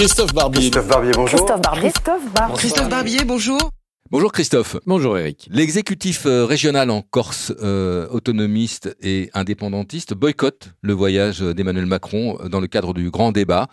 Christophe Barbier. Christophe Barbier, bonjour. Christophe Barbier. Christophe Barbier. Christophe Barbier, bonjour. Bonjour Christophe. Bonjour Eric. L'exécutif euh, régional en Corse, euh, autonomiste et indépendantiste, boycotte le voyage d'Emmanuel Macron dans le cadre du grand débat.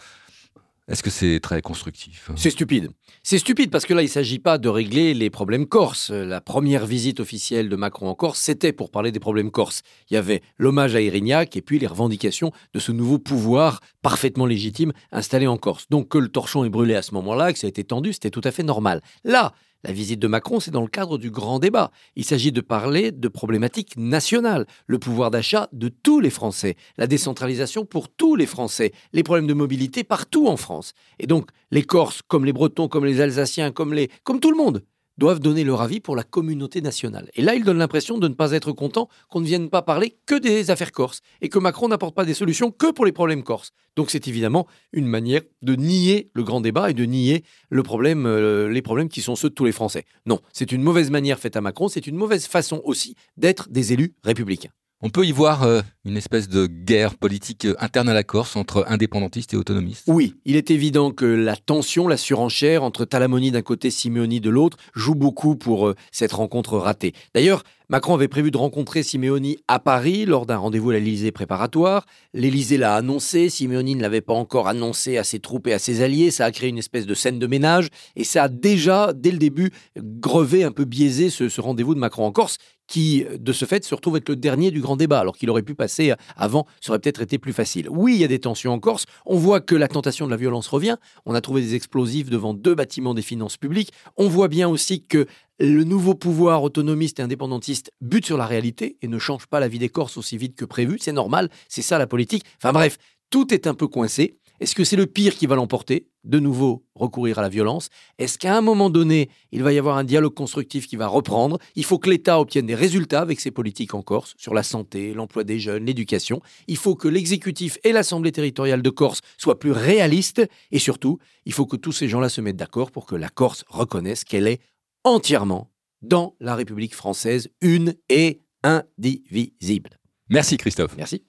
Est-ce que c'est très constructif C'est stupide. C'est stupide parce que là, il ne s'agit pas de régler les problèmes corses. La première visite officielle de Macron en Corse, c'était pour parler des problèmes corses. Il y avait l'hommage à Erignac et puis les revendications de ce nouveau pouvoir parfaitement légitime installé en Corse. Donc que le torchon ait brûlé à ce moment-là, que ça a été tendu, c'était tout à fait normal. Là, la visite de Macron, c'est dans le cadre du grand débat. Il s'agit de parler de problématiques nationales, le pouvoir d'achat de tous les Français, la décentralisation pour tous les Français, les problèmes de mobilité partout en France. Et donc, les Corses, comme les Bretons, comme les Alsaciens, comme, les... comme tout le monde, doivent donner leur avis pour la communauté nationale. Et là, il donne l'impression de ne pas être content qu'on ne vienne pas parler que des affaires corses et que Macron n'apporte pas des solutions que pour les problèmes corses. Donc c'est évidemment une manière de nier le grand débat et de nier euh, les problèmes qui sont ceux de tous les Français. Non, c'est une mauvaise manière faite à Macron, c'est une mauvaise façon aussi d'être des élus républicains. On peut y voir euh, une espèce de guerre politique euh, interne à la Corse entre indépendantistes et autonomistes Oui, il est évident que la tension, la surenchère entre Talamoni d'un côté, Simeoni de l'autre, joue beaucoup pour euh, cette rencontre ratée. D'ailleurs, Macron avait prévu de rencontrer Simeoni à Paris lors d'un rendez-vous à l'Élysée préparatoire. L'Élysée l'a annoncé, Simeoni ne l'avait pas encore annoncé à ses troupes et à ses alliés. Ça a créé une espèce de scène de ménage et ça a déjà, dès le début, grevé, un peu biaisé ce, ce rendez-vous de Macron en Corse qui, de ce fait, se retrouve être le dernier du grand débat, alors qu'il aurait pu passer avant, ça aurait peut-être été plus facile. Oui, il y a des tensions en Corse. On voit que la tentation de la violence revient. On a trouvé des explosifs devant deux bâtiments des finances publiques. On voit bien aussi que le nouveau pouvoir autonomiste et indépendantiste bute sur la réalité et ne change pas la vie des Corses aussi vite que prévu. C'est normal, c'est ça la politique. Enfin bref, tout est un peu coincé. Est-ce que c'est le pire qui va l'emporter? De nouveau, recourir à la violence Est-ce qu'à un moment donné, il va y avoir un dialogue constructif qui va reprendre? Il faut que l'État obtienne des résultats avec ses politiques en Corse, sur la santé, l'emploi des jeunes, l'éducation. Il faut que l'exécutif et l'Assemblée territoriale de Corse soient plus réalistes. Et surtout, il faut que tous ces gens-là se mettent d'accord pour que la Corse reconnaisse qu'elle est entièrement dans la République française, une et indivisible. Merci Christophe. Merci.